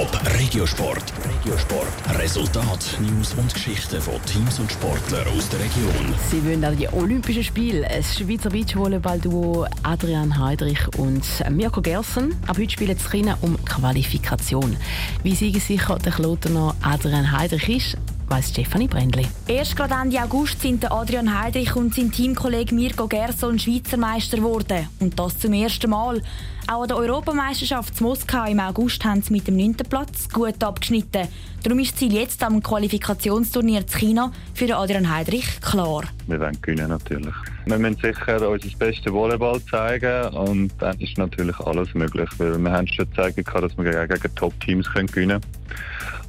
Top Regiosport. Regiosport. Resultat, News und Geschichten von Teams und Sportlern aus der Region. Sie wollen an die Olympischen Spiele. Das Schweizer Beachvolleyball-Duo Adrian Heidrich und Mirko Gerson. Ab heute spielen sie China um Qualifikation. Wie sicher der Klotener Adrian Heidrich ist, weiss Stefanie Brändli. Erst gerade Ende August sind Adrian Heidrich und sein Teamkollege Mirko Gerson Schweizer Meister geworden. Und das zum ersten Mal. Auch an der Europameisterschaft in Moskau im August haben sie mit dem 9. Platz gut abgeschnitten. Darum ist das Ziel jetzt am Qualifikationsturnier in China für Adrian Heidrich klar. Wir wollen gewinnen natürlich. Wir müssen sicher unser bestes Volleyball zeigen und dann ist natürlich alles möglich. Weil wir haben schon gezeigt, dass wir gegen Top-Teams gewinnen können.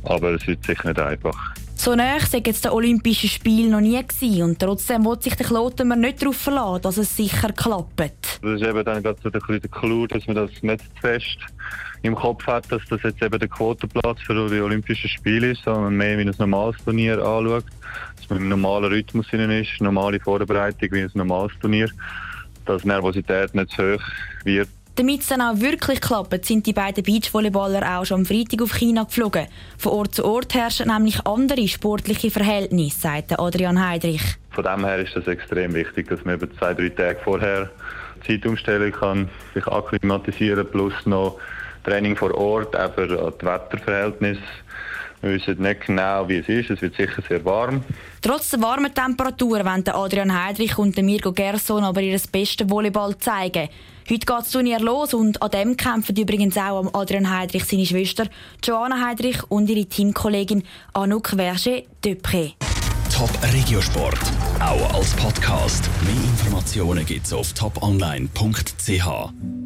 Aber es wird sicher nicht einfach. So nah sei jetzt der Olympische Spiel noch nie gewesen. Und trotzdem will sich der Klotenmer nicht darauf verlassen, dass es sicher klappt. Das ist eben dann gerade so der, Clou, dass man das nicht fest im Kopf hat, dass das jetzt eben der Quotenplatz für die Olympischen Spiele ist, sondern mehr wie ein normales Turnier anschaut, dass man im normalen Rhythmus drin ist, normale Vorbereitung wie ein normales Turnier, dass Nervosität nicht zu hoch wird damit es dann auch wirklich klappt, sind die beiden Beachvolleyballer auch schon am Freitag auf China geflogen. Von Ort zu Ort herrschen nämlich andere sportliche Verhältnisse, sagt Adrian Heidrich. Von dem her ist es extrem wichtig, dass man über zwei, drei Tage vorher Zeitumstellung kann, sich akklimatisieren plus noch Training vor Ort, eben das Wetterverhältnis. Wir wissen nicht genau, wie es ist. Es wird sicher sehr warm. Trotz der warmen Temperaturen wollen Adrian Heidrich und Mirko Gerson aber ihr bestes Volleyball zeigen. Heute geht das Turnier los und an dem kämpfen übrigens auch Adrian Heidrich seine Schwester Joanna Heidrich und ihre Teamkollegin Anouk Verge Depré. Top Regiosport, auch als Podcast. Mehr Informationen gibt's auf toponline.ch.